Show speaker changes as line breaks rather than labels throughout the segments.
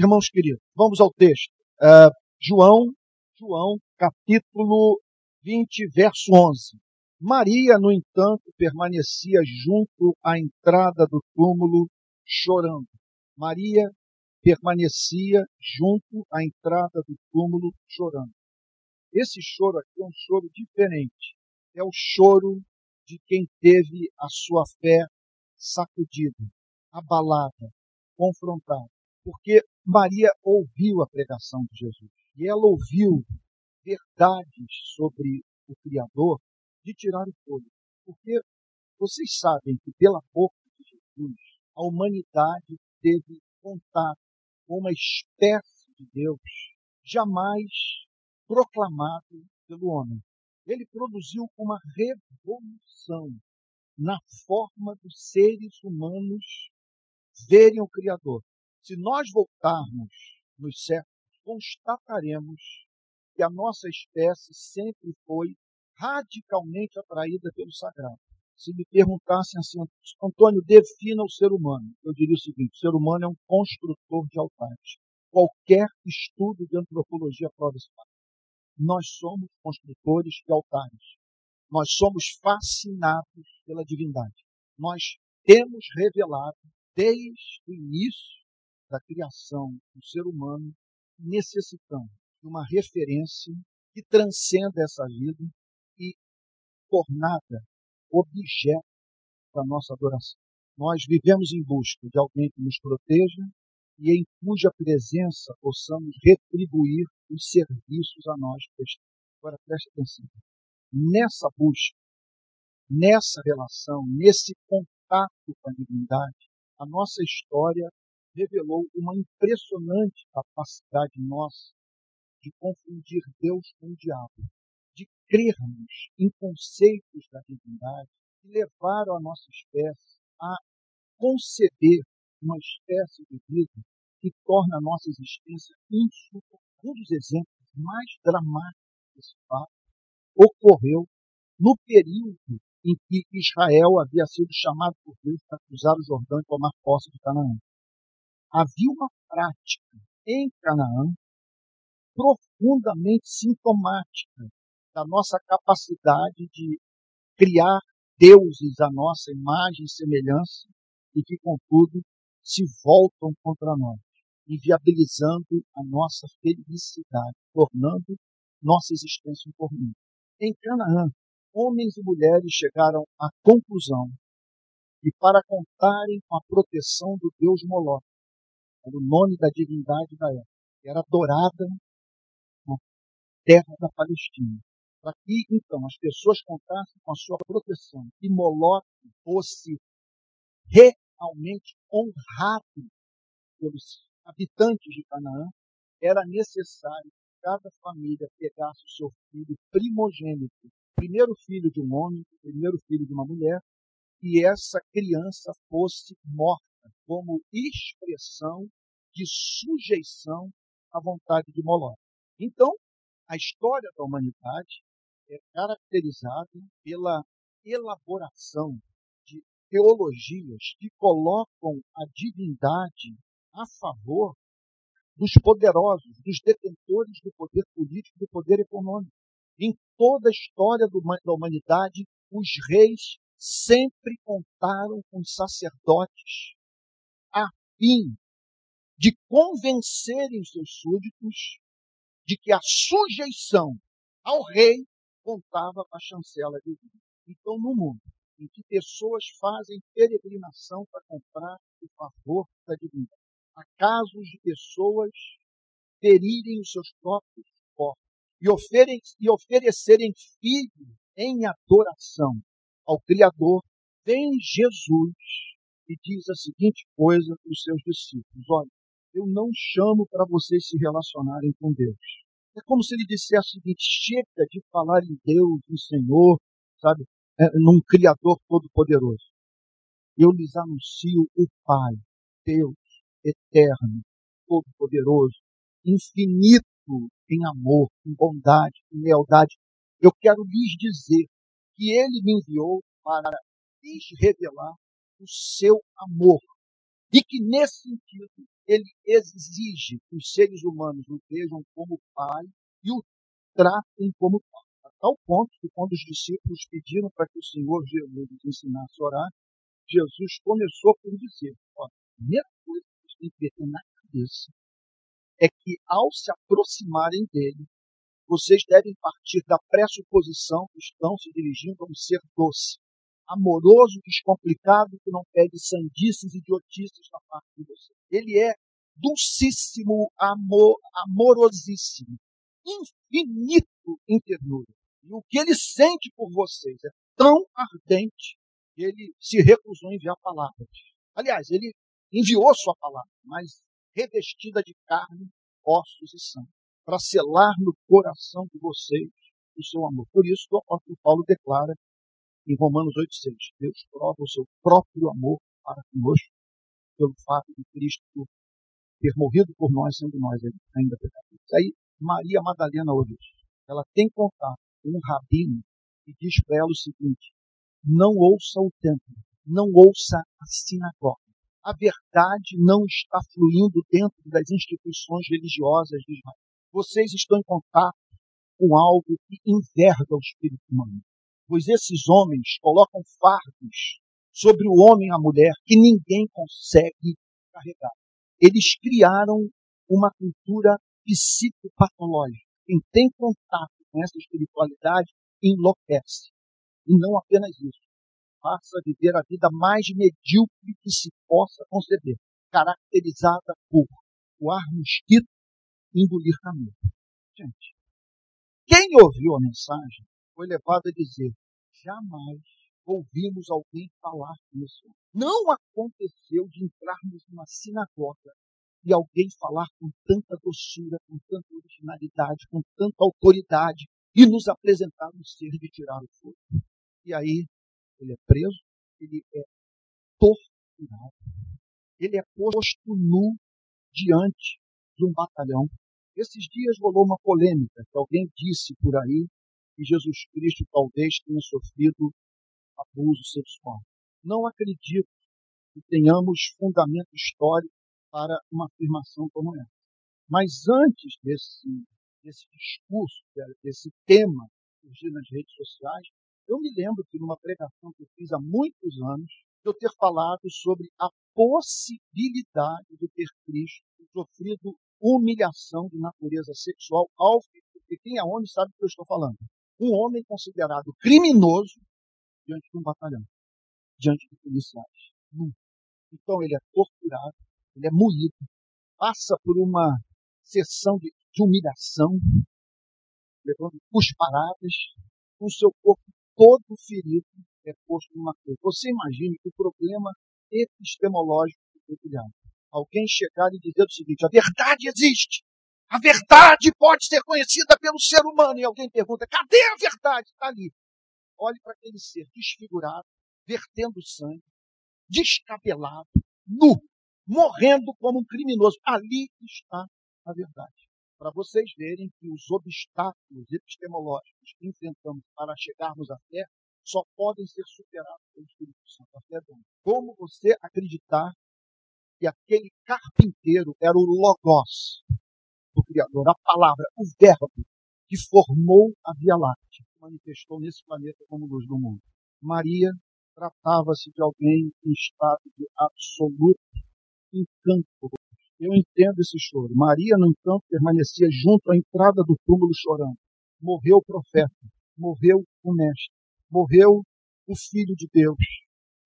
irmãos queridos, vamos ao texto. Uh, João, João, capítulo 20, verso 11. Maria, no entanto, permanecia junto à entrada do túmulo, chorando. Maria permanecia junto à entrada do túmulo, chorando. Esse choro aqui é um choro diferente. É o choro de quem teve a sua fé sacudida, abalada, confrontada. Porque Maria ouviu a pregação de Jesus e ela ouviu verdades sobre o Criador de tirar o fôlego. Porque vocês sabem que pela boca de Jesus a humanidade teve contato com uma espécie de Deus jamais proclamado pelo homem. Ele produziu uma revolução na forma dos seres humanos verem o Criador. Se nós voltarmos nos séculos, constataremos que a nossa espécie sempre foi radicalmente atraída pelo sagrado. Se me perguntassem assim, Antônio, defina o ser humano, eu diria o seguinte: o ser humano é um construtor de altares. Qualquer estudo de antropologia prova isso. Nós somos construtores de altares. Nós somos fascinados pela divindade. Nós temos revelado, desde o início da criação do ser humano, necessitamos de uma referência que transcenda essa vida e tornada objeto da nossa adoração. Nós vivemos em busca de alguém que nos proteja e em cuja presença possamos retribuir os serviços a nós prestados. Agora preste atenção. Nessa busca, nessa relação, nesse contato com a divindade, a nossa história revelou uma impressionante capacidade nossa de confundir Deus com o diabo de crermos em conceitos da divindade que levaram a nossa espécie a conceber uma espécie de vida que torna a nossa existência insuportável. Um dos exemplos mais dramáticos desse fato ocorreu no período em que Israel havia sido chamado por Deus para cruzar o Jordão e tomar posse de Canaã. Havia uma prática em Canaã profundamente sintomática da nossa capacidade de criar deuses à nossa imagem e semelhança e que, contudo, se voltam contra nós, inviabilizando a nossa felicidade, tornando nossa existência um tormento. Em Canaã, homens e mulheres chegaram à conclusão que, para contarem com a proteção do Deus Moloch, era o nome da divindade da época, era adorada na terra da Palestina, para que então as pessoas contassem com a sua proteção e Moloque fosse realmente honrado pelos habitantes de Canaã, era necessário que cada família pegasse o seu filho primogênito, primeiro filho de um homem, primeiro filho de uma mulher, e essa criança fosse morta como expressão de sujeição à vontade de Moloque. Então, a história da humanidade é caracterizado pela elaboração de teologias que colocam a divindade a favor dos poderosos, dos detentores do poder político do poder econômico. Em toda a história da humanidade, os reis sempre contaram com os sacerdotes fim de convencerem seus súditos de que a sujeição ao rei contava a chancela divina. Então, no mundo em que pessoas fazem peregrinação para comprar o favor da divindade, há casos de pessoas ferirem os seus próprios corpos e, oferem, e oferecerem filhos em adoração ao Criador, vem Jesus e diz a seguinte coisa para os seus discípulos: Olha, eu não chamo para vocês se relacionarem com Deus. É como se ele dissesse o seguinte: chega de falar em Deus, em Senhor, sabe, é, num Criador todo-poderoso. Eu lhes anuncio o Pai, Deus eterno, todo-poderoso, infinito em amor, em bondade, em lealdade. Eu quero lhes dizer que Ele me enviou para lhes revelar o seu amor, E que, nesse sentido, ele exige que os seres humanos o vejam como pai e o tratem como pai. A tal ponto que, quando os discípulos pediram para que o Senhor Jesus os ensinasse a orar, Jesus começou por dizer: ó, a primeira coisa que vocês têm que ter na cabeça é que, ao se aproximarem dele, vocês devem partir da pressuposição que estão se dirigindo a um ser doce, amoroso, descomplicado, que não pede sandices e idiotices da parte de você. Ele é dulcíssimo, amor, amorosíssimo, infinito em ternura. E o que ele sente por vocês é tão ardente que ele se recusou a enviar palavras. Aliás, ele enviou sua palavra, mas revestida de carne, ossos e sangue para selar no coração de vocês o seu amor. Por isso o apóstolo Paulo declara em Romanos 8,6: Deus prova o seu próprio amor para conosco pelo fato de Cristo ter morrido por nós, sendo nós ainda pecadores. Aí Maria Madalena ouve isso. Ela tem contato com um rabino que diz para ela o seguinte: não ouça o templo, não ouça a sinagoga. A verdade não está fluindo dentro das instituições religiosas de Israel vocês estão em contato com algo que enverga o espírito humano. Pois esses homens colocam fardos sobre o homem e a mulher que ninguém consegue carregar. Eles criaram uma cultura psicopatológica. Quem tem contato com essa espiritualidade enlouquece. E não apenas isso. Passa a viver a vida mais medíocre que se possa conceber, caracterizada por o ar mosquito engolir caminho. Gente, quem ouviu a mensagem foi levado a dizer: jamais ouvimos alguém falar isso. Não aconteceu de entrarmos numa sinagoga e alguém falar com tanta doçura, com tanta originalidade, com tanta autoridade e nos apresentar um ser de tirar o fogo. E aí ele é preso, ele é torturado, ele é posto nu diante de um batalhão. Esses dias rolou uma polêmica que alguém disse por aí que Jesus Cristo talvez tenha sofrido abuso sexual. Não acredito que tenhamos fundamento histórico para uma afirmação como essa. Mas antes desse, desse discurso, desse tema surgir nas redes sociais, eu me lembro que numa pregação que eu fiz há muitos anos, eu ter falado sobre a possibilidade de ter Cristo sofrido humilhação de natureza sexual ao porque quem é homem sabe do que eu estou falando. Um homem considerado criminoso diante de um batalhão, diante de policiais. Então ele é torturado, ele é moído, passa por uma sessão de, de humilhação, levando cusparadas, com o seu corpo todo ferido, é posto numa cruz. Você imagine que o problema epistemológico foi criado alguém chegar e dizer o seguinte: a verdade existe. A verdade pode ser conhecida pelo ser humano. E alguém pergunta: cadê a verdade? Está ali. Olhe para aquele ser desfigurado, vertendo sangue, descabelado, nu, morrendo como um criminoso. Ali está a verdade. Para vocês verem que os obstáculos epistemológicos que enfrentamos para chegarmos à fé só podem ser superados pelo Espírito Santo. A fé é Como você acreditar que aquele carpinteiro era o Logos do Criador, a palavra, o Verbo que formou a Via Láctea, que manifestou nesse planeta como luz do mundo. Maria tratava-se de alguém em estado de absoluto encanto. Eu entendo esse choro. Maria, no entanto, permanecia junto à entrada do túmulo chorando. Morreu o profeta, morreu o mestre, morreu o Filho de Deus,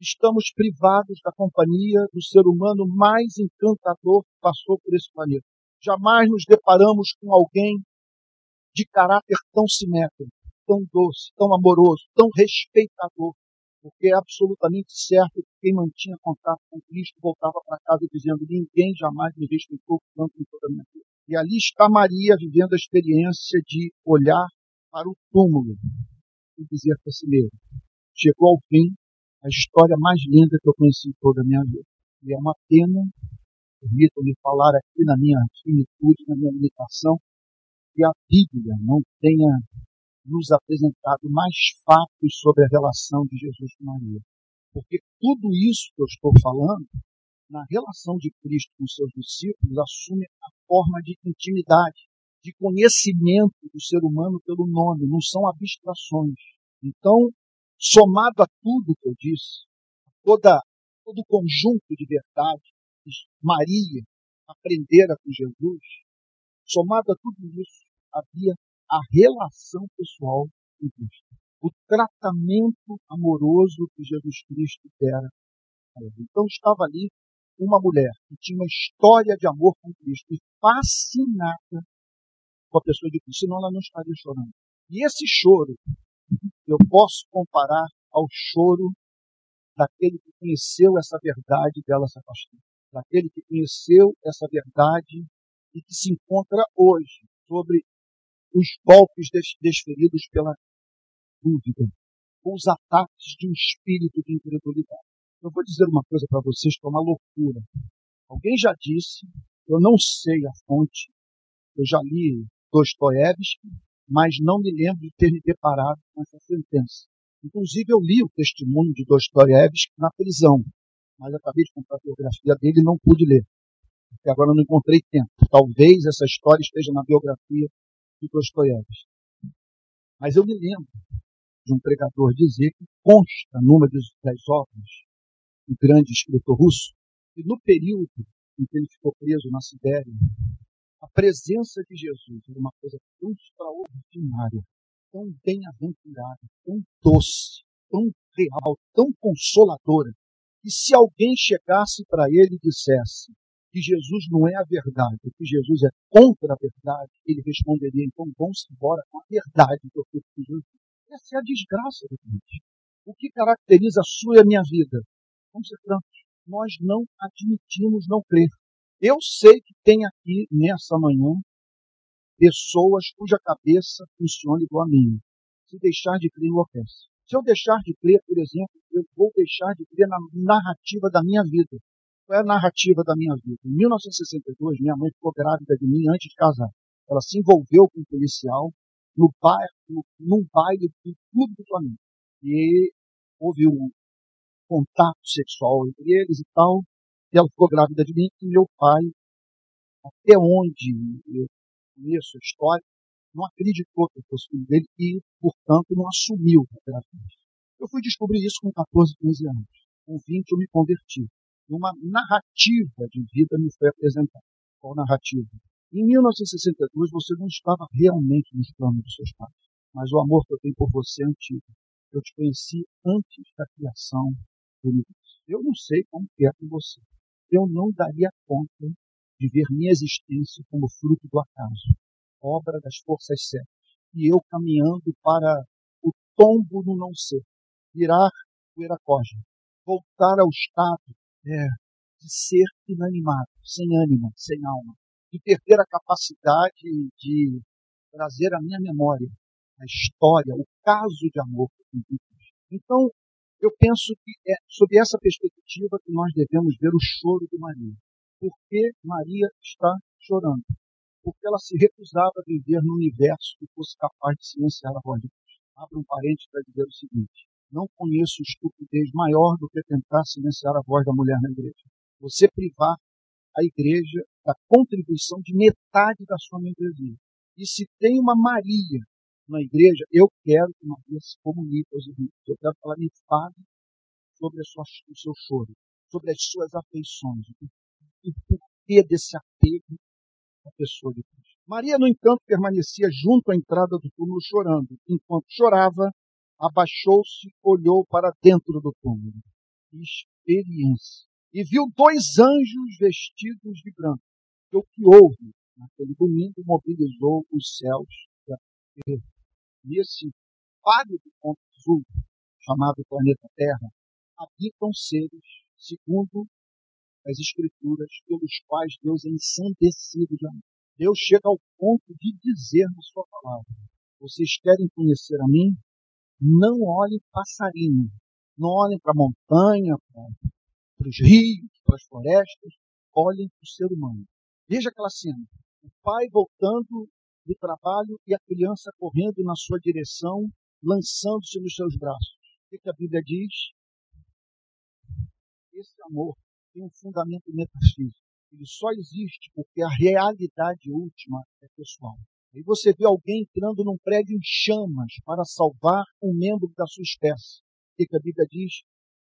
estamos privados da companhia do ser humano mais encantador que passou por esse planeta. Jamais nos deparamos com alguém de caráter tão simétrico, tão doce, tão amoroso, tão respeitador, porque é absolutamente certo que quem mantinha contato com Cristo voltava para casa dizendo: Ninguém jamais me respeitou tanto em toda a minha vida. E ali está Maria vivendo a experiência de olhar para o túmulo e dizer para si mesmo: Chegou ao fim a história mais linda que eu conheci em toda a minha vida. E é uma pena, permitam-me falar aqui na minha finitude, na minha limitação, que a Bíblia não tenha nos apresentado mais fatos sobre a relação de Jesus com Maria. Porque tudo isso que eu estou falando na relação de Cristo com seus discípulos, assume a forma de intimidade, de conhecimento do ser humano pelo nome, não são abstrações. Então, somado a tudo que eu disse, toda, todo o conjunto de verdade Maria aprendera com Jesus, somado a tudo isso, havia a relação pessoal com Cristo. O tratamento amoroso que Jesus Cristo dera a ela. Então estava ali uma mulher que tinha uma história de amor com Cristo e fascinada com a pessoa de Cristo, senão ela não estaria chorando. E esse choro eu posso comparar ao choro daquele que conheceu essa verdade dela se afastou. Daquele que conheceu essa verdade e que se encontra hoje sobre os golpes desferidos pela dúvida, com os ataques de um espírito de incredulidade. Eu vou dizer uma coisa para vocês que é uma loucura. Alguém já disse, eu não sei a fonte, eu já li Dostoiévski, mas não me lembro de ter me deparado com essa sentença. Inclusive, eu li o testemunho de Dostoiévski na prisão, mas acabei de comprar a biografia dele e não pude ler, porque agora não encontrei tempo. Talvez essa história esteja na biografia de Dostoiévski. Mas eu me lembro de um pregador dizer que consta numa das obras do grande escritor russo, que no período em que ele ficou preso na Sibéria, a presença de Jesus era uma coisa tão extraordinária, tão bem-aventurada, tão doce, tão real, tão consoladora, que se alguém chegasse para ele e dissesse que Jesus não é a verdade, que Jesus é contra a verdade, ele responderia, então vamos embora com a verdade que eu fiz com Jesus. Essa é a desgraça do crente. O que caracteriza a sua e a minha vida? Vamos ser francos. Nós não admitimos não crer. Eu sei que tem aqui, nessa manhã, pessoas cuja cabeça funciona igual a minha. Se deixar de crer, enlouquece. Se eu deixar de crer, por exemplo, eu vou deixar de crer na narrativa da minha vida. Qual é a narrativa da minha vida? Em 1962, minha mãe ficou grávida de mim antes de casar. Ela se envolveu com um policial no bairro, num baile do Clube do Flamengo. E houve um contato sexual entre eles e tal. E ela ficou grávida de mim e meu pai, até onde eu conheço a história, não acreditou que eu fosse filho dele e, portanto, não assumiu a gravidez. Eu fui descobrir isso com 14, 15 anos. Com 20 eu me converti. Uma narrativa de vida me foi apresentada. Qual narrativa? Em 1962 você não estava realmente nos planos dos seus pais, mas o amor que eu tenho por você é antigo. Eu te conheci antes da criação do universo. Eu não sei como é com você eu não daria conta de ver minha existência como fruto do acaso, obra das forças certas, e eu caminhando para o tombo no não ser, virar poeira cósmica, voltar ao estado é, de ser inanimado, sem ânima, sem alma, de perder a capacidade de trazer à minha memória a história, o caso de amor Então, eu penso que é sob essa perspectiva que nós devemos ver o choro de Maria. Por que Maria está chorando? Porque ela se recusava a viver num universo que fosse capaz de silenciar a voz de Deus. Abra um parente para dizer o seguinte: não conheço estupidez maior do que tentar silenciar a voz da mulher na igreja. Você privar a igreja da contribuição de metade da sua membresia. E se tem uma Maria na igreja, eu quero que Maria se comunique aos irmãos. Eu quero que ela me fale sobre sua, o seu choro, sobre as suas afeições, o porquê desse apego à pessoa de Cristo. Maria, no entanto, permanecia junto à entrada do túmulo chorando. Enquanto chorava, abaixou-se, olhou para dentro do túmulo. Experiência. E viu dois anjos vestidos de branco. O que houve naquele domingo mobilizou os céus e a terra nesse pálido ponto azul, chamado planeta Terra, habitam seres, segundo as Escrituras, pelos quais Deus é ensandecido de amor. Deus chega ao ponto de dizer na sua palavra: Vocês querem conhecer a mim? Não olhem passarinho, não olhem para a montanha, para os rios, para as florestas, olhem para o ser humano. Veja aquela cena: o pai voltando do trabalho e a criança correndo na sua direção, lançando-se nos seus braços. O que a Bíblia diz? Esse amor tem um fundamento metafísico. Ele só existe porque a realidade última é pessoal. Aí você vê alguém entrando num prédio em chamas para salvar um membro da sua espécie. O que a Bíblia diz?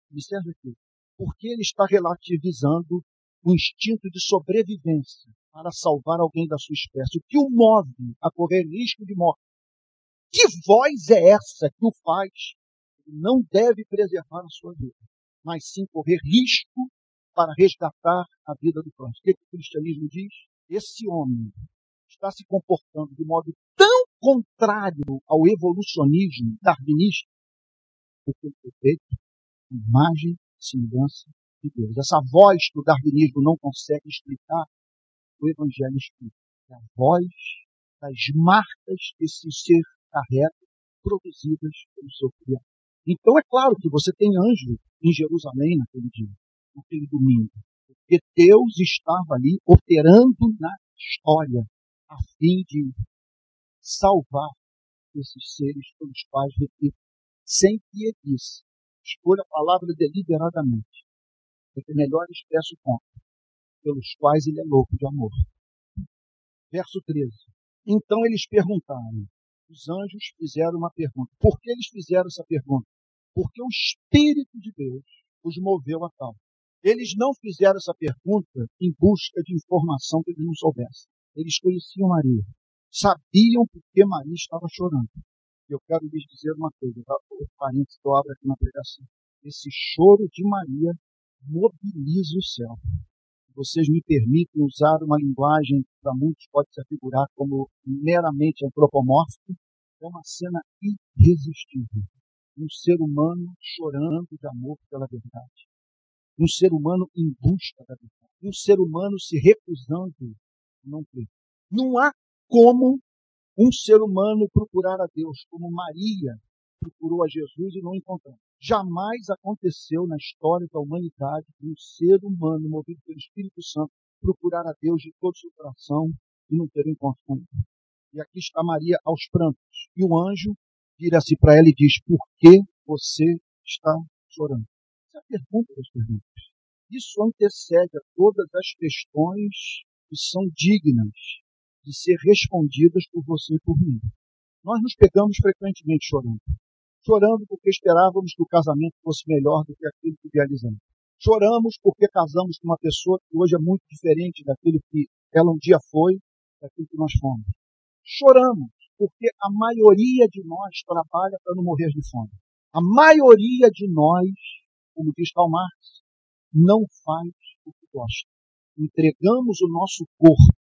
Me serve aqui. Porque ele está relativizando o instinto de sobrevivência para salvar alguém da sua espécie. O que o move a correr risco de morte? Que voz é essa que o faz? Ele não deve preservar a sua vida, mas sim correr risco para resgatar a vida do próximo. O que o cristianismo diz? Esse homem está se comportando de modo tão contrário ao evolucionismo darwinista, porque ele foi feito imagem e semelhança de Deus. Essa voz que o darwinismo não consegue explicar, o Evangelho explica. É a voz das marcas que esse ser carrega, produzidas pelo seu Criador. Então é claro que você tem anjo em Jerusalém naquele dia, naquele domingo, porque Deus estava ali operando na história a fim de salvar esses seres pelos quais, repito, sem disse, escolha a palavra deliberadamente, porque melhor expresso conta, pelos quais ele é louco de amor. Verso 13. Então eles perguntaram, os anjos fizeram uma pergunta. Por que eles fizeram essa pergunta? Porque o Espírito de Deus os moveu a tal. Eles não fizeram essa pergunta em busca de informação que eles não soubessem. Eles conheciam Maria. Sabiam por que Maria estava chorando. Eu quero lhes dizer uma coisa, tá? o parênteses que eu abro aqui na pregação. Esse choro de Maria mobiliza o céu. Vocês me permitem usar uma linguagem que para muitos pode se afigurar como meramente antropomórfica. É uma cena irresistível. Um ser humano chorando de amor pela verdade. Um ser humano em busca da verdade. Um ser humano se recusando não crer. Não há como um ser humano procurar a Deus como Maria procurou a Jesus e não encontrou. Jamais aconteceu na história da humanidade um ser humano movido pelo Espírito Santo procurar a Deus de todo o seu coração e não ter encontro com ele. E aqui está Maria aos prantos. E o anjo vira-se para ela e diz: Por que você está chorando? Pergunta das perguntas. Isso antecede a todas as questões que são dignas de ser respondidas por você e por mim. Nós nos pegamos frequentemente chorando. Chorando porque esperávamos que o casamento fosse melhor do que aquilo que idealizamos. Choramos porque casamos com uma pessoa que hoje é muito diferente daquilo que ela um dia foi, daquilo que nós fomos. Choramos porque a maioria de nós trabalha para não morrer de fome. A maioria de nós, como diz Karl Marx, não faz o que gosta entregamos o nosso corpo,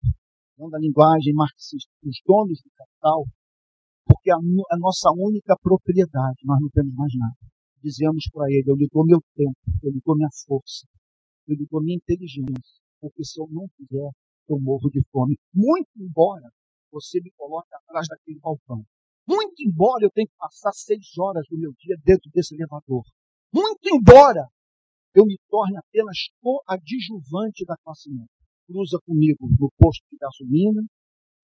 não da linguagem marxista, os donos do capital, porque a, a nossa única propriedade, nós não temos mais nada. Dizemos para ele, eu lhe dou meu tempo, eu lhe dou minha força, eu lhe dou minha inteligência, porque se eu não fizer, eu morro de fome. Muito embora você me coloque atrás daquele balcão. Muito embora eu tenha que passar seis horas do meu dia dentro desse elevador. Muito embora eu me torne apenas coadjuvante da classe média. Cruza comigo no posto de gasolina,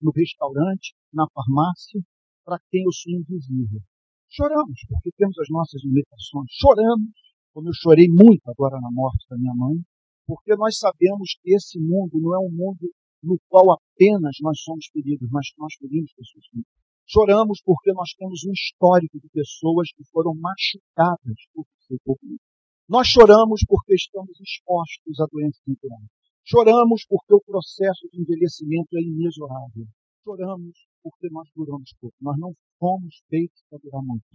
no restaurante, na farmácia, para quem eu sou invisível. Choramos, porque temos as nossas limitações. Choramos, como eu chorei muito agora na morte da minha mãe, porque nós sabemos que esse mundo não é um mundo no qual apenas nós somos feridos, mas que nós ferimos pessoas feridas. Choramos porque nós temos um histórico de pessoas que foram machucadas por por mim. Nós choramos porque estamos expostos a doenças naturais. Choramos porque o processo de envelhecimento é inexorável. Choramos porque nós duramos pouco. Nós não fomos feitos para durar muito.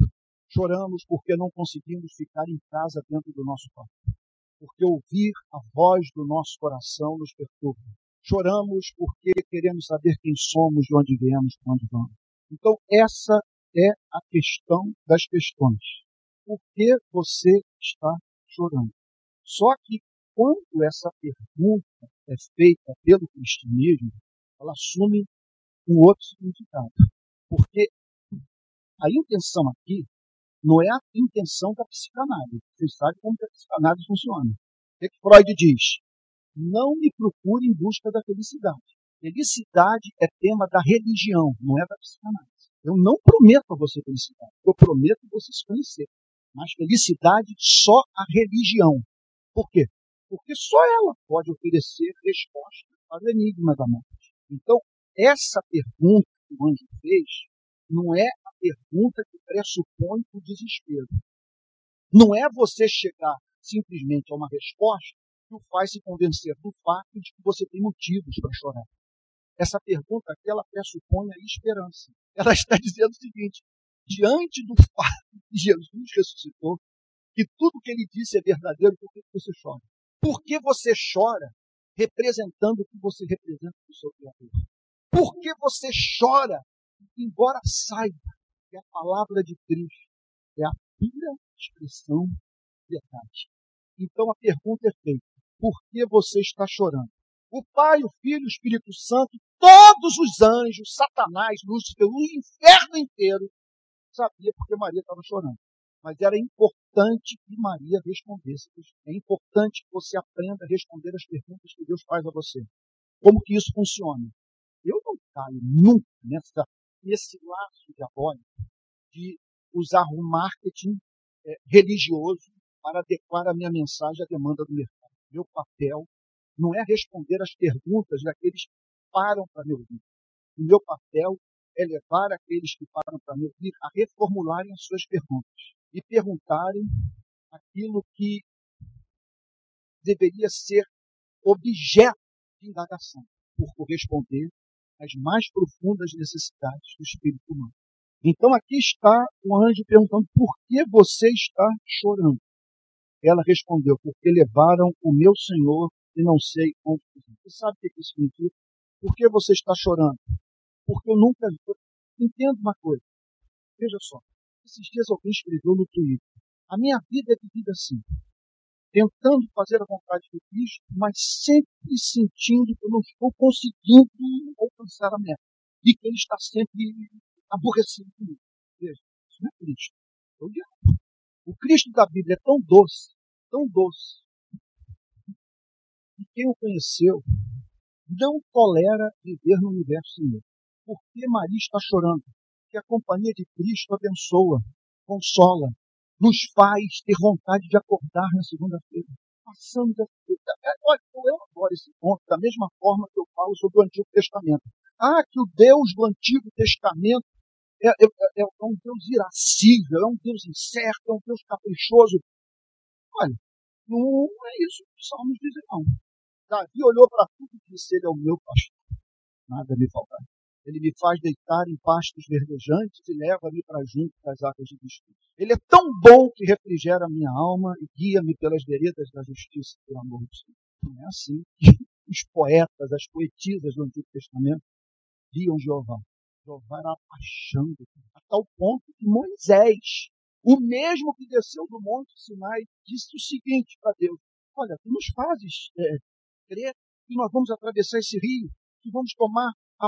Choramos porque não conseguimos ficar em casa dentro do nosso corpo. Porque ouvir a voz do nosso coração nos perturba. Choramos porque queremos saber quem somos, de onde viemos, para onde vamos. Então, essa é a questão das questões. Por que você está chorando. Só que quando essa pergunta é feita pelo cristianismo, ela assume um outro significado. Porque a intenção aqui não é a intenção da psicanálise. Vocês sabem como a psicanálise funciona. O que, Freud diz? Não me procure em busca da felicidade. Felicidade é tema da religião, não é da psicanálise. Eu não prometo a você felicidade. Eu prometo você se conhecer. Mas felicidade só a religião. Por quê? porque só ela pode oferecer resposta para o enigma da morte. Então, essa pergunta que o anjo fez não é a pergunta que pressupõe o desespero. Não é você chegar simplesmente a uma resposta que o faz se convencer do fato de que você tem motivos para chorar. Essa pergunta aqui, ela pressupõe a esperança. Ela está dizendo o seguinte: diante do fato de Jesus ressuscitou, que tudo que ele disse é verdadeiro, por que você chora? Por que você chora representando o que você representa do seu Criador? Por que você chora, embora saiba que a palavra de Cristo é a pura expressão verdade? Então a pergunta é feita: por que você está chorando? O Pai, o Filho, o Espírito Santo, todos os anjos, Satanás, Lúcifer, o inferno inteiro sabia porque Maria estava chorando. Mas era importante que Maria respondesse. É importante que você aprenda a responder as perguntas que Deus faz a você. Como que isso funciona? Eu não caio nunca nessa, nesse laço diabólico de usar o marketing é, religioso para adequar a minha mensagem à demanda do mercado. Meu papel não é responder as perguntas daqueles que param para me ouvir. O meu papel é levar aqueles que param para me ouvir a reformularem as suas perguntas e perguntarem aquilo que deveria ser objeto de indagação, por corresponder às mais profundas necessidades do espírito humano. Então aqui está o anjo perguntando: por que você está chorando? Ela respondeu: porque levaram o meu Senhor e não sei onde. Você sabe o que isso significa? Por que você está chorando? Porque eu nunca. Entendo uma coisa. Veja só. Esses dias alguém escreveu no Twitter. A minha vida é vivida assim. Tentando fazer a vontade de Cristo, mas sempre sentindo que eu não estou conseguindo alcançar a meta. E que ele está sempre aborrecido comigo. Veja, isso não é Cristo. É o diabo. O Cristo da Bíblia é tão doce, tão doce, que quem o conheceu não tolera viver no universo ele. Por que Maria está chorando? que a companhia de Cristo abençoa, consola, nos faz ter vontade de acordar na segunda-feira. Passamos a... É, olha, eu adoro esse ponto, da mesma forma que eu falo sobre o Antigo Testamento. Ah, que o Deus do Antigo Testamento é, é, é, é um Deus irascível, é um Deus incerto, é um Deus caprichoso. Olha, não é isso que os salmos dizem, não. Davi olhou para tudo e disse: Ele é o meu pastor. Nada me faltará. Ele me faz deitar em pastos verdejantes e leva-me para junto das águas de descanso. Ele é tão bom que refrigera a minha alma e guia-me pelas veredas da justiça, pelo amor de Deus. Não é assim que os poetas, as poetisas do Antigo Testamento viam Jeová. Jeová era a a tal ponto que Moisés, o mesmo que desceu do Monte Sinai, disse o seguinte para Deus: Olha, tu nos fazes é, crer que nós vamos atravessar esse rio, que vamos tomar a,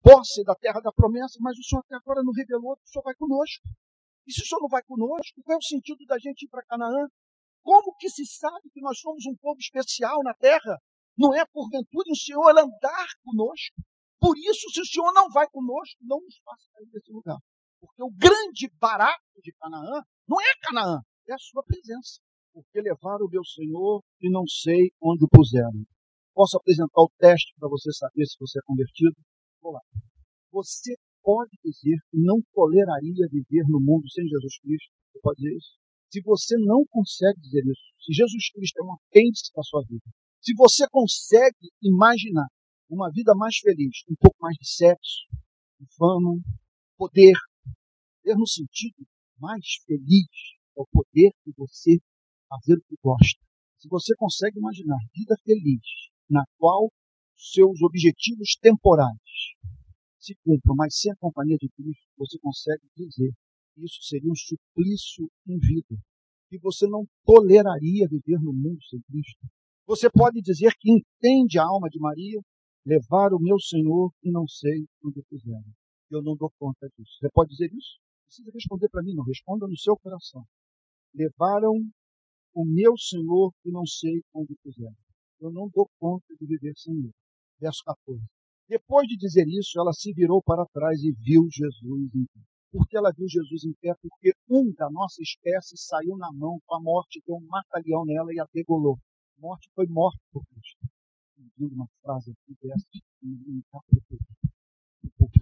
posse da terra da promessa, mas o Senhor até agora não revelou que o Senhor vai conosco. E se o Senhor não vai conosco, qual é o sentido da gente ir para Canaã? Como que se sabe que nós somos um povo especial na terra? Não é porventura o Senhor andar conosco? Por isso, se o Senhor não vai conosco, não nos faça sair desse lugar. Porque o grande barato de Canaã não é Canaã, é a sua presença. Porque levaram o meu Senhor e não sei onde o puseram. Posso apresentar o teste para você saber se você é convertido? Vou lá. Você pode dizer que não toleraria viver no mundo sem Jesus Cristo? Você pode dizer isso? Se você não consegue dizer isso, se Jesus Cristo é um apêndice da sua vida, se você consegue imaginar uma vida mais feliz, um pouco mais de sexo, de fama, poder, ter no sentido mais feliz, é o poder de você fazer o que gosta. Se você consegue imaginar vida feliz, na qual seus objetivos temporais se cumpram, mas sem a companhia de Cristo, você consegue dizer que isso seria um suplício em vida, que você não toleraria viver no mundo sem Cristo. Você pode dizer que entende a alma de Maria, levar o meu Senhor e não sei onde fizeram. Eu não dou conta disso. Você pode dizer isso? Precisa responder para mim, não. Responda no seu coração. Levaram o meu Senhor e não sei onde fizeram eu não dou conta de viver sem ele. Verso 14. Depois de dizer isso, ela se virou para trás e viu Jesus em pé. Por que ela viu Jesus em pé? Porque um da nossa espécie saiu na mão com a morte, deu um mata-leão nela e a degolou. morte foi morta por Cristo. Eu uma frase aqui dessa, um capítulo povo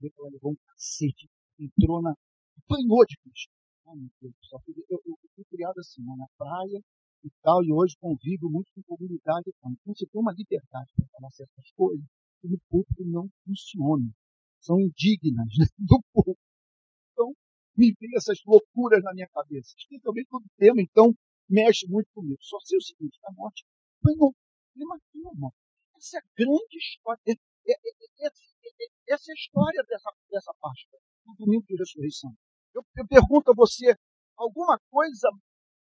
vê que ela levou um cacete, entrou na. apanhou de Cristo. Ai, meu Deus céu. Eu, eu, eu fui criado assim, né, na praia tal, e hoje convivo muito com comunidade. Então, você tem uma liberdade para falar certas coisas que no público não funcionam. São indignas né, do público. Então, me vem essas loucuras na minha cabeça. Especialmente todo tema, então, mexe muito comigo. Só sei o seguinte, a morte foi no clima irmão. Essa é a grande história. É, é, é, essa é a história dessa, dessa Páscoa, do domingo de ressurreição. Eu, eu pergunto a você alguma coisa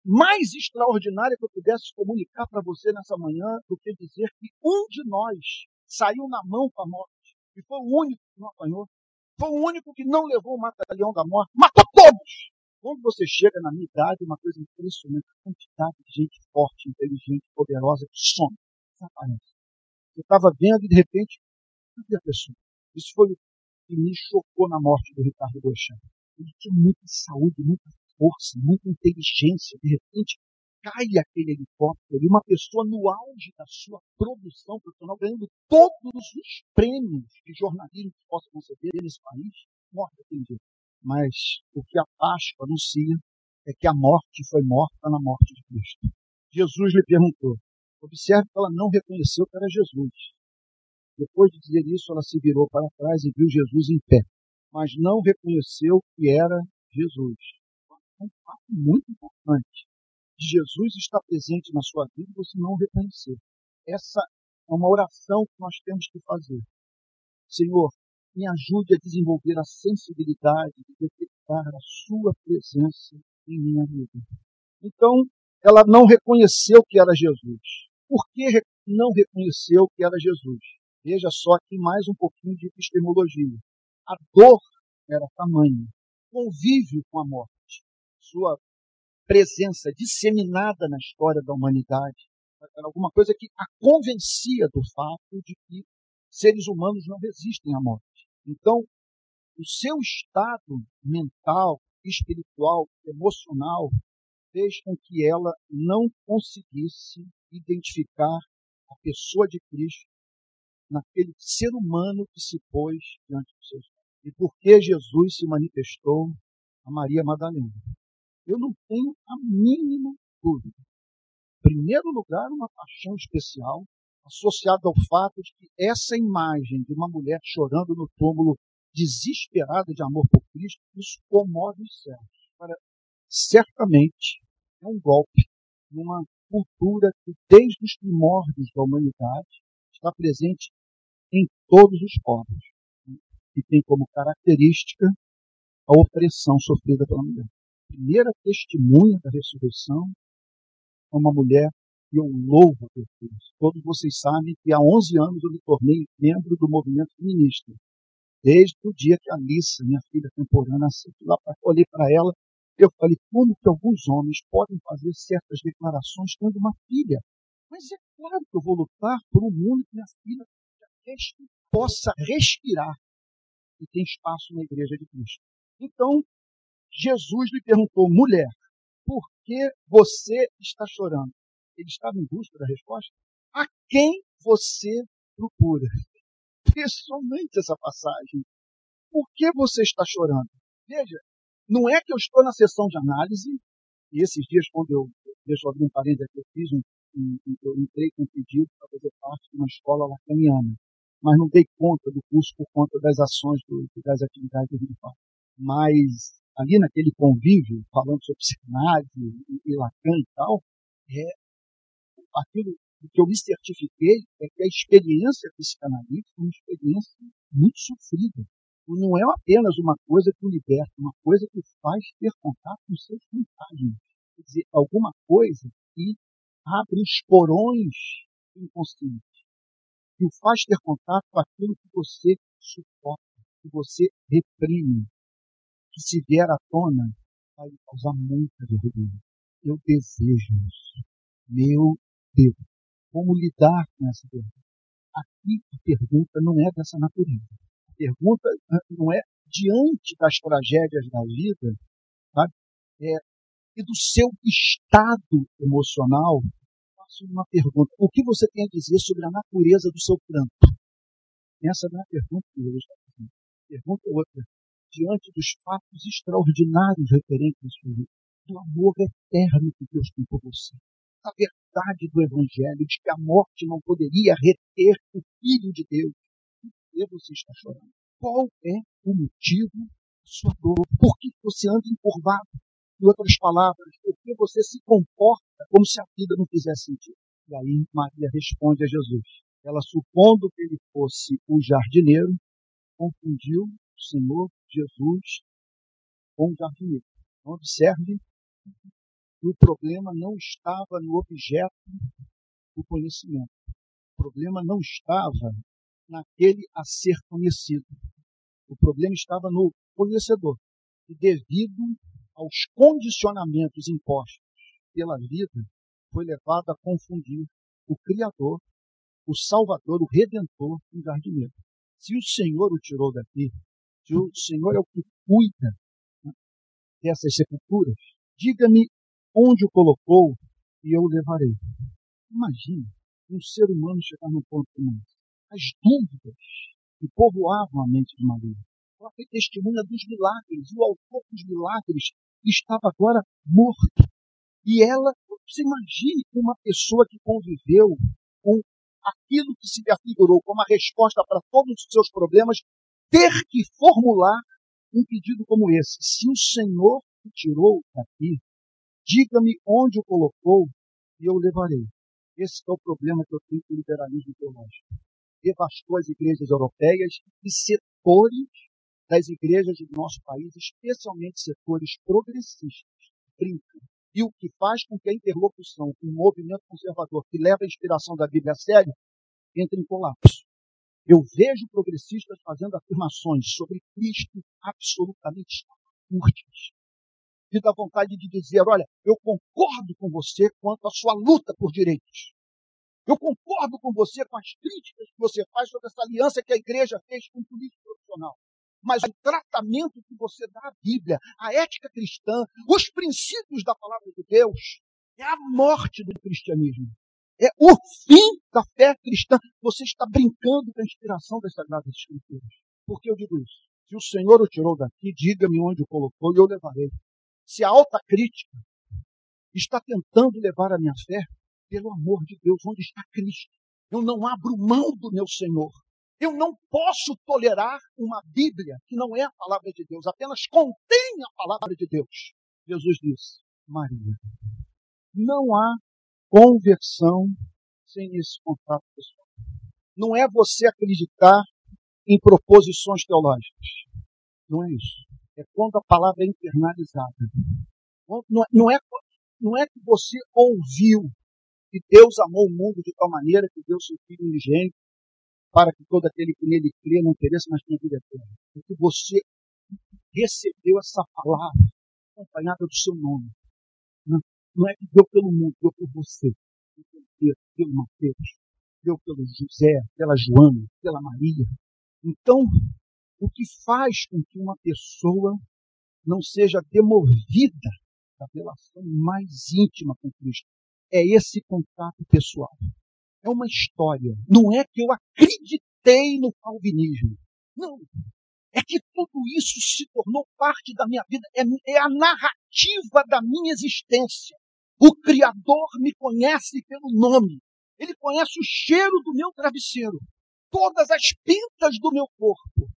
mais extraordinária que eu pudesse comunicar para você nessa manhã do que dizer que um de nós saiu na mão com a morte e foi o único que não apanhou, foi o único que não levou o matalhão da morte, matou todos. Quando você chega na minha idade, uma coisa impressionante, a quantidade de gente forte, inteligente, poderosa que some, desaparece. Eu estava vendo e de repente, cadê a pessoa? Isso foi o que me chocou na morte do Ricardo Gochan. Ele tinha muita saúde, muita força, muita inteligência. De repente, cai aquele helicóptero e uma pessoa no auge da sua produção profissional, ganhando todos os prêmios que jornalismo possa conceder nesse país, morre daquele. Mas o que a Páscoa anuncia é que a morte foi morta na morte de Cristo. Jesus lhe perguntou. Observe que ela não reconheceu que era Jesus. Depois de dizer isso, ela se virou para trás e viu Jesus em pé, mas não reconheceu que era Jesus. É um fato muito importante. Jesus está presente na sua vida e você não reconheceu. Essa é uma oração que nós temos que fazer. Senhor, me ajude a desenvolver a sensibilidade de detectar a sua presença em minha vida. Então, ela não reconheceu que era Jesus. Por que não reconheceu que era Jesus? Veja só aqui mais um pouquinho de epistemologia. A dor era tamanha, convívio com a morte, sua presença disseminada na história da humanidade, era alguma coisa que a convencia do fato de que seres humanos não resistem à morte. Então, o seu estado mental, espiritual, emocional, fez com que ela não conseguisse identificar a pessoa de Cristo naquele ser humano que se pôs diante dos seus pais. E por que Jesus se manifestou a Maria Madalena? Eu não tenho a mínima dúvida. Em primeiro lugar, uma paixão especial associada ao fato de que essa imagem de uma mulher chorando no túmulo, desesperada de amor por Cristo, isso comove os céus. Certamente é um golpe numa cultura que, desde os primórdios da humanidade, está presente em todos os povos e tem como característica a opressão sofrida pela mulher. Primeira testemunha da ressurreição é uma mulher que eu louvo por Deus. Todos vocês sabem que há 11 anos eu me tornei membro do movimento feminista. Desde o dia que a Alissa, minha filha temporânea, nasceu. Lá para olhei para ela, eu falei, como que alguns homens podem fazer certas declarações tendo uma filha? Mas é claro que eu vou lutar por um mundo que minha filha possa respirar e tem espaço na igreja de Cristo. Então, Jesus lhe perguntou, mulher, por que você está chorando? Ele estava em busca da resposta. A quem você procura? Impressionante essa passagem. Por que você está chorando? Veja, não é que eu estou na sessão de análise, e esses dias, quando eu, deixa eu abrir um parênteses aqui, eu fiz um, um, eu entrei com um pedido para fazer parte de uma escola lacaniana, mas não dei conta do curso por conta das ações, do, das atividades do Rio Mas ali naquele convívio, falando sobre psicanálise e, e Lacan e tal, é, aquilo que eu me certifiquei é que a experiência psicanalítica é uma experiência muito sofrida não é apenas uma coisa que o liberta, uma coisa que faz ter contato com seus fantasmas. Quer dizer, alguma coisa que abre os porões inconscientes, que o faz ter contato com aquilo que você suporta, que você reprime, que se vier à tona, vai causar muita vergonha. Eu desejo isso. Meu Deus, como lidar com essa pergunta? Aqui a pergunta não é dessa natureza pergunta ah, não é diante das tragédias da vida sabe? É, e do seu estado emocional, faço uma pergunta. O que você tem a dizer sobre a natureza do seu pranto? Essa não é a pergunta que Jesus está fazendo. Pergunta outra. Diante dos fatos extraordinários referentes à sua vida, do amor eterno que Deus tem por você, da verdade do Evangelho, de que a morte não poderia reter o Filho de Deus, por que você está chorando? Qual é o motivo da sua dor? Por que você anda encurvado? Em outras palavras, por que você se comporta como se a vida não fizesse sentido? E aí Maria responde a Jesus. Ela, supondo que ele fosse o jardineiro, confundiu o Senhor Jesus o jardineiro. Então, observe que o problema não estava no objeto do conhecimento. O problema não estava naquele a ser conhecido. O problema estava no conhecedor. E devido aos condicionamentos impostos pela vida, foi levado a confundir o Criador, o Salvador, o Redentor com o jardineiro. Se o Senhor o tirou daqui, se o Senhor é o que cuida né, dessas sepulturas, diga-me onde o colocou e eu o levarei. Imagine um ser humano chegar num ponto como esse. As dúvidas que povoavam a mente de Maria. Ela foi testemunha dos milagres, e o autor dos milagres estava agora morto. E ela, você imagine uma pessoa que conviveu com aquilo que se lhe afigurou como a resposta para todos os seus problemas, ter que formular um pedido como esse. Se o Senhor o tirou daqui, diga-me onde o colocou e eu o levarei. Esse é o problema que eu tenho com o liberalismo teológico. Devastou as igrejas europeias e setores das igrejas do nosso país, especialmente setores progressistas, brincam. E o que faz com que a interlocução com o movimento conservador, que leva a inspiração da Bíblia a sério, entre em colapso. Eu vejo progressistas fazendo afirmações sobre Cristo absolutamente curtas. E dá vontade de dizer: olha, eu concordo com você quanto à sua luta por direitos. Eu concordo com você com as críticas que você faz sobre essa aliança que a igreja fez com o político profissional mas o tratamento que você dá à Bíblia, a ética cristã, os princípios da palavra de Deus, é a morte do cristianismo. É o fim da fé cristã. Você está brincando com a inspiração das Sagradas Escrituras. Por que eu digo isso? Se o Senhor o tirou daqui, diga-me onde o colocou e eu levarei. Se a alta crítica está tentando levar a minha fé, pelo amor de Deus, onde está Cristo? Eu não abro mão do meu Senhor. Eu não posso tolerar uma Bíblia que não é a palavra de Deus, apenas contém a palavra de Deus. Jesus disse, Maria, não há conversão sem esse contato pessoal. Não é você acreditar em proposições teológicas. Não é isso. É quando a palavra é internalizada. Não é, não é que você ouviu que Deus amou o mundo de tal maneira que deu seu Filho unigênito para que todo aquele que nele crê não pereça, mas tenha vida eterna. Porque você recebeu essa palavra acompanhada do seu nome. Não, não é que deu pelo mundo, deu por você. Deu pelo Pedro, pelo Mateus, deu pelo José, pela Joana, pela Maria. Então, o que faz com que uma pessoa não seja demovida da relação mais íntima com Cristo é esse contato pessoal é uma história. Não é que eu acreditei no calvinismo. Não. É que tudo isso se tornou parte da minha vida. É, é a narrativa da minha existência. O Criador me conhece pelo nome. Ele conhece o cheiro do meu travesseiro. Todas as pintas do meu corpo.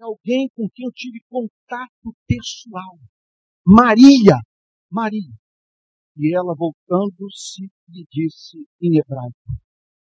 É alguém com quem eu tive contato pessoal. Maria. Maria. E ela, voltando-se, lhe disse em hebraico: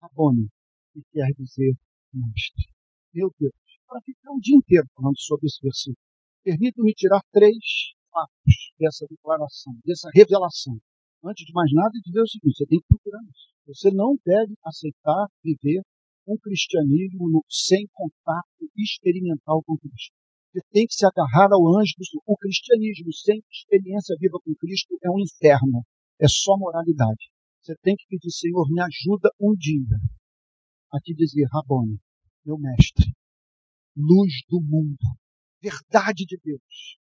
Rabone, que quer dizer mestre. Meu Deus, para ficar um dia inteiro falando sobre esse versículo, permita-me tirar três fatos dessa declaração, dessa revelação. Antes de mais nada, dizer o seguinte: você tem que procurar isso. Você não deve aceitar viver um cristianismo sem contato experimental com Cristo. Você tem que se agarrar ao anjo do O cristianismo sem experiência viva com Cristo é um inferno. É só moralidade. Você tem que pedir, Senhor, me ajuda um dia a te dizer, Rabone, meu mestre, luz do mundo, verdade de Deus.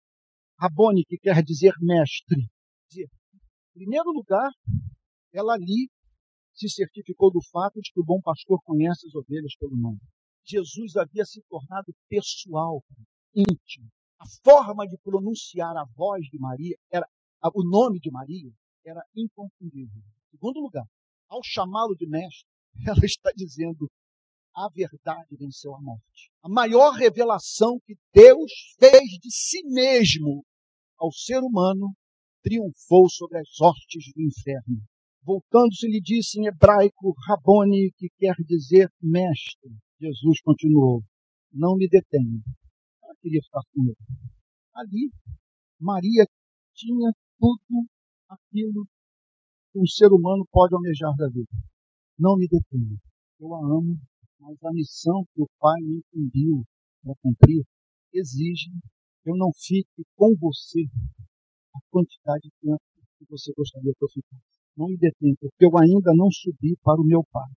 Rabone, que quer dizer mestre. Dizer, primeiro lugar, ela ali se certificou do fato de que o bom pastor conhece as ovelhas pelo nome. Jesus havia se tornado pessoal, íntimo. A forma de pronunciar a voz de Maria, era o nome de Maria, era inconfundível. Segundo lugar, ao chamá-lo de mestre, ela está dizendo: a verdade venceu a morte. A maior revelação que Deus fez de si mesmo ao ser humano triunfou sobre as hostes do inferno. Voltando-se, lhe disse em hebraico, Rabone, que quer dizer mestre. Jesus continuou: Não me detenha. Ela queria ficar com ele. Ali, Maria tinha tudo aquilo que um ser humano pode almejar da vida. Não me detenha. Eu a amo, mas a missão que o Pai me incumbiu para cumprir exige que eu não fique com você a quantidade de tempo que você gostaria que eu ficasse. Não me detenha, porque eu ainda não subi para o meu Pai.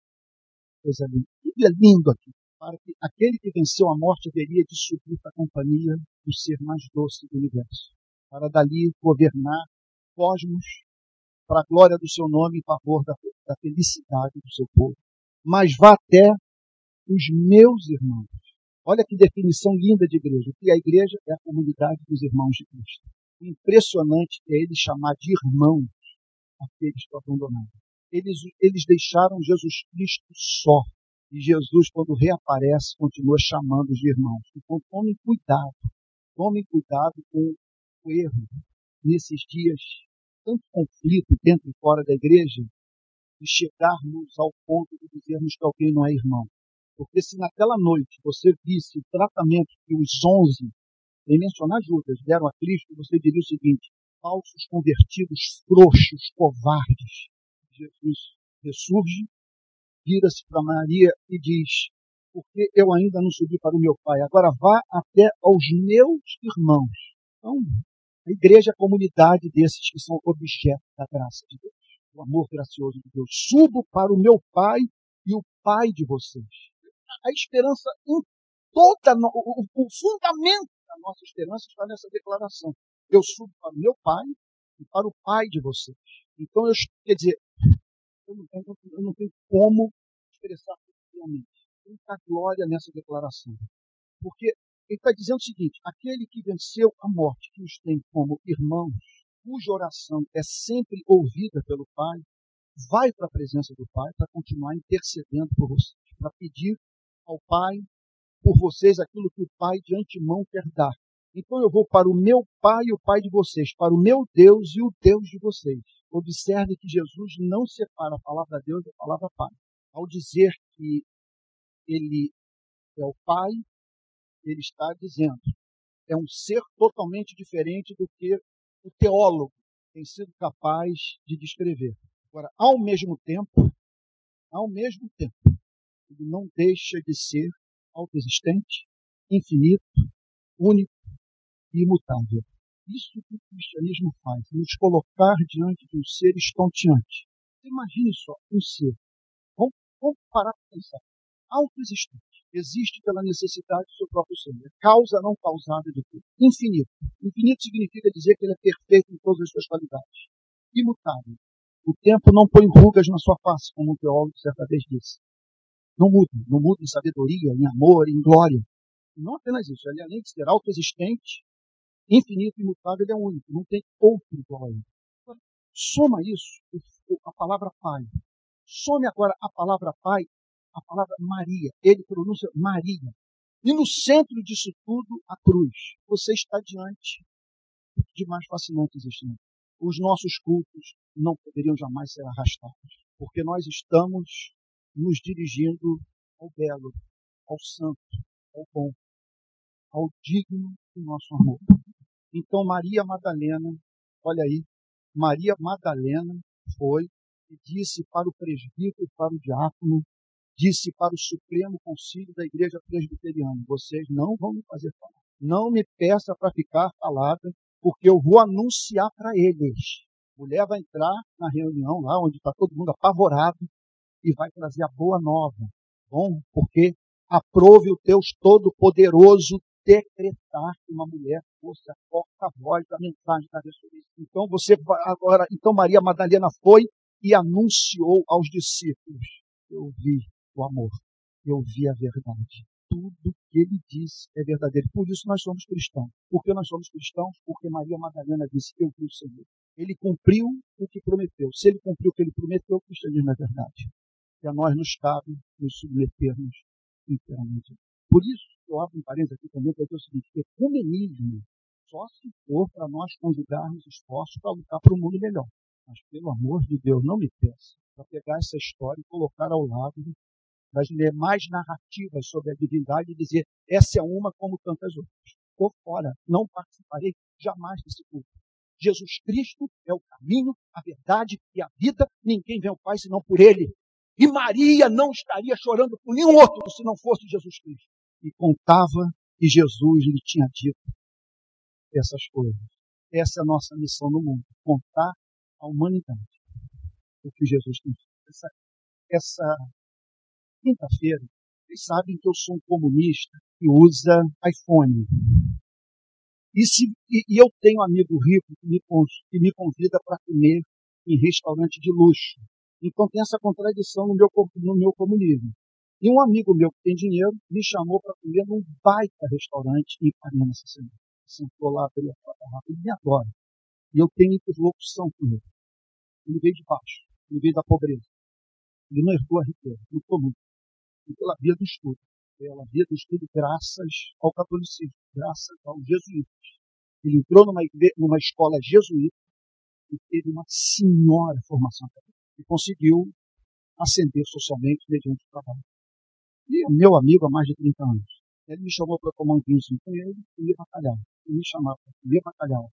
Coisa linda. Tudo é lindo aqui. Para que aquele que venceu a morte haveria de subir para a companhia do ser mais doce do universo. Para dali governar cosmos para a glória do seu nome em favor da, da felicidade do seu povo. Mas vá até os meus irmãos. Olha que definição linda de igreja. O que é a igreja? É a comunidade dos irmãos de Cristo. O impressionante é ele chamar de irmãos aqueles que abandonaram. Eles, eles deixaram Jesus Cristo só. E Jesus, quando reaparece, continua chamando de irmãos. Então, tomem cuidado. Tomem cuidado com o erro nesses dias tanto conflito dentro e fora da igreja, de chegarmos ao ponto de dizermos que alguém não é irmão. Porque se naquela noite você visse o tratamento que os onze, em mencionar Judas, deram a Cristo, você diria o seguinte: falsos convertidos, frouxos, covardes. Jesus ressurge, vira-se para Maria e diz: Porque eu ainda não subi para o meu Pai, agora vá até aos meus irmãos. Então, a igreja é a comunidade desses que são objeto da graça de Deus, do amor gracioso de Deus. Subo para o meu Pai e o Pai de vocês. A esperança em toda o, o fundamento nossa esperança está nessa declaração. Eu subo para o meu Pai e para o Pai de vocês. Então, eu, quer dizer, eu não, tenho, eu não tenho como expressar. Tem muita glória nessa declaração. Porque ele está dizendo o seguinte: aquele que venceu a morte, que os tem como irmãos, cuja oração é sempre ouvida pelo Pai, vai para a presença do Pai para continuar intercedendo por vocês, para pedir ao Pai por vocês aquilo que o Pai de antemão quer dar. Então eu vou para o meu Pai e o Pai de vocês, para o meu Deus e o Deus de vocês. Observe que Jesus não separa a palavra Deus da palavra Pai. Ao dizer que ele é o Pai ele está dizendo. É um ser totalmente diferente do que o teólogo tem sido capaz de descrever. Agora, ao mesmo tempo, ao mesmo tempo, ele não deixa de ser autoexistente, infinito, único e imutável. Isso que o cristianismo faz, nos colocar diante de um ser estonteante. Imagine só, um ser. Vamos, vamos parar para pensar. Autoexistente existe pela necessidade do seu próprio ser. É causa não causada de tudo. Infinito. Infinito significa dizer que ele é perfeito em todas as suas qualidades. Imutável. O tempo não põe rugas na sua face, como um teólogo certa vez disse. Não muda. Não muda em sabedoria, em amor, em glória. Não apenas isso. Ele, além de ser autoexistente, infinito e imutável, ele é único. Não tem outro igual a ele. Soma isso, a palavra Pai. Some agora a palavra Pai a palavra Maria. Ele pronuncia Maria. E no centro disso tudo, a cruz. Você está diante de mais fascinante existe. Os nossos cultos não poderiam jamais ser arrastados, porque nós estamos nos dirigindo ao belo, ao santo, ao bom, ao digno do nosso amor. Então, Maria Madalena, olha aí, Maria Madalena foi e disse para o presbítero e para o diácono disse para o Supremo Conselho da Igreja Presbiteriana: vocês não vão me fazer falar. Não me peça para ficar calada, porque eu vou anunciar para eles. A mulher vai entrar na reunião lá onde está todo mundo apavorado e vai trazer a boa nova. Bom, porque aprove o Deus Todo-Poderoso decretar que uma mulher fosse a porta-voz da mensagem da ressurreição. Então você agora, então Maria Madalena foi e anunciou aos discípulos: Eu vi o amor, eu vi a verdade. Tudo que ele disse é verdadeiro. Por isso nós somos cristãos. Por que nós somos cristãos? Porque Maria Madalena disse: Eu vi o Senhor. Ele cumpriu o que prometeu. Se ele cumpriu o que ele prometeu, o cristianismo é verdade. E a nós nos cabe nos submetermos inteiramente. Por isso, eu abro um parênteses aqui também para dizer o seguinte: ecumenismo só se for para nós conjugarmos esforços para lutar para um mundo melhor. Mas, pelo amor de Deus, não me peça para pegar essa história e colocar ao lado das demais narrativas sobre a divindade e dizer essa é uma como tantas outras. Ou fora, não participarei jamais desse culto. Jesus Cristo é o caminho, a verdade e a vida. Ninguém vem ao Pai senão por Ele. E Maria não estaria chorando por nenhum outro se não fosse Jesus Cristo. E contava que Jesus lhe tinha dito essas coisas. Essa é a nossa missão no mundo, contar à humanidade o que Jesus tem. Essa, essa quinta-feira, vocês sabem que eu sou um comunista que usa iPhone. E, se, e, e eu tenho um amigo rico que me, que me convida para comer em restaurante de luxo. Então tem essa contradição no meu, no meu comunismo. E um amigo meu que tem dinheiro me chamou para comer num baita restaurante em Ipanema essa semana sentou lá pela rápida, ele me adora. E eu tenho interlocução com ele. Ele veio de baixo, ele veio da pobreza. Ele não herdou a riqueza, lutou muito. E pela via do estudo. Pela via do estudo, graças ao catolicismo, graças aos jesuítas. Ele entrou numa, numa escola jesuíta e teve uma senhora formação e conseguiu ascender socialmente mediante o trabalho. E é meu amigo há mais de 30 anos. Ele me chamou para tomar um vinho com ele e me bacalhau e me chamar para comer bacalhau,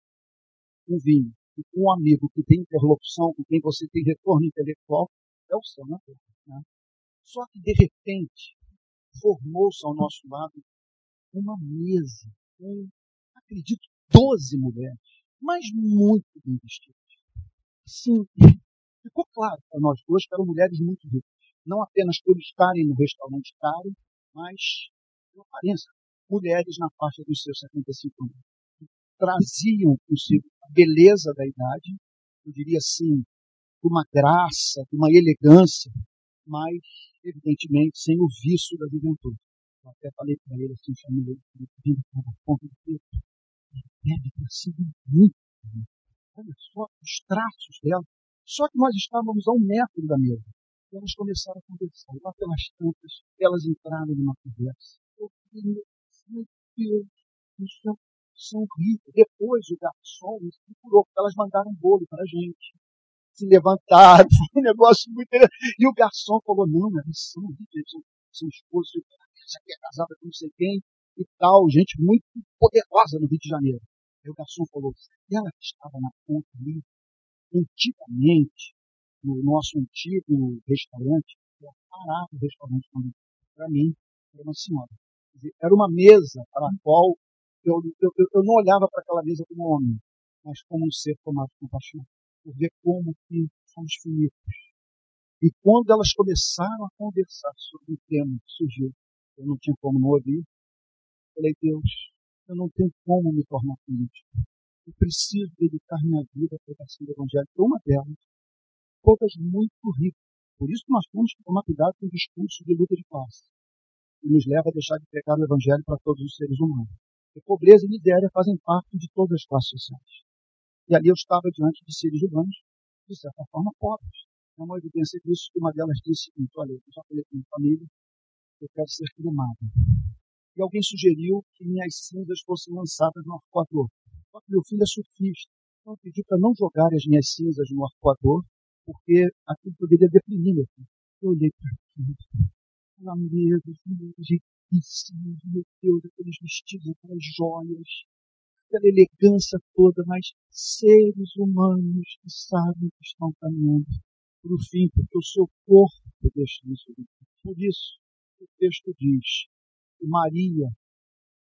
um vinho, e com um amigo que tem interlocução, com quem você tem retorno intelectual, é o céu na terra. Né? Só que, de repente, formou-se ao nosso lado uma mesa com, acredito, 12 mulheres, mas muito bem vestidas. Sim, ficou claro para nós duas que eram mulheres muito ricas. Não apenas por estarem no restaurante caro, mas pela aparência mulheres na faixa dos seus 75 anos. Traziam consigo a beleza da idade, eu diria assim, de uma graça, de uma elegância, mas, evidentemente, sem o vício da juventude. Eu até falei para ele assim, chamei ele, vindo para a ponta do peito. Deve ter sido muito. Olha só os traços dela. Só que nós estávamos a um metro da mesa. Elas começaram a conversar. Lá pelas tantas, elas entraram numa conversa. Eu meu Deus, isso é horrível. Depois o garçom me procurou, elas mandaram um bolo para a gente. Se levantaram, foi um negócio muito E o garçom falou, não, elas são ricas, são, são esposos, essa aqui é casada com não sei quem e tal, gente muito poderosa no Rio de Janeiro. Aí o garçom falou, ela que estava na ponta ali, antigamente, no nosso antigo restaurante, eu parava o restaurante para mim, era uma senhora era uma mesa para a qual eu, eu, eu não olhava para aquela mesa como um homem, mas como um ser tomado com paixão, por ver como que somos finitos. E quando elas começaram a conversar sobre o tema que surgiu, eu não tinha como não ouvir, falei, Deus, eu não tenho como me tornar político. Eu preciso dedicar minha vida à pregação do Evangelho. Foi uma delas, todas muito ricas. Por isso nós temos que tomar cuidado com o discurso de luta de classe e nos leva a deixar de pregar o Evangelho para todos os seres humanos. Pobreza e miséria fazem parte de todas as classes sociais. E ali eu estava diante de seres humanos, de certa forma, pobres. É uma evidência disso que uma delas disse olha, eu já falei com minha família, eu quero ser cremada. E alguém sugeriu que minhas cinzas fossem lançadas no arcoador. Só que meu filho é surfista. Então eu pedi para não jogar as minhas cinzas no arcoador, porque aquilo poderia deprimir meu filho. Eu olhei para aquilo lambedos, riquíssimos, meu Deus, aqueles vestidos, aquelas joias, aquela elegância toda, mas seres humanos que sabem que estão caminhando para o fim, porque o seu corpo deixa isso. Por isso, o texto diz que Maria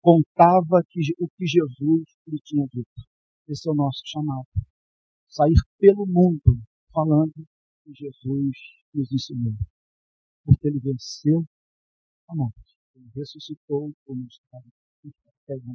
contava que, o que Jesus lhe tinha dito. Esse é o nosso chamado. Sair pelo mundo falando que Jesus nos ensinou porque ele venceu a morte. Ele ressuscitou como está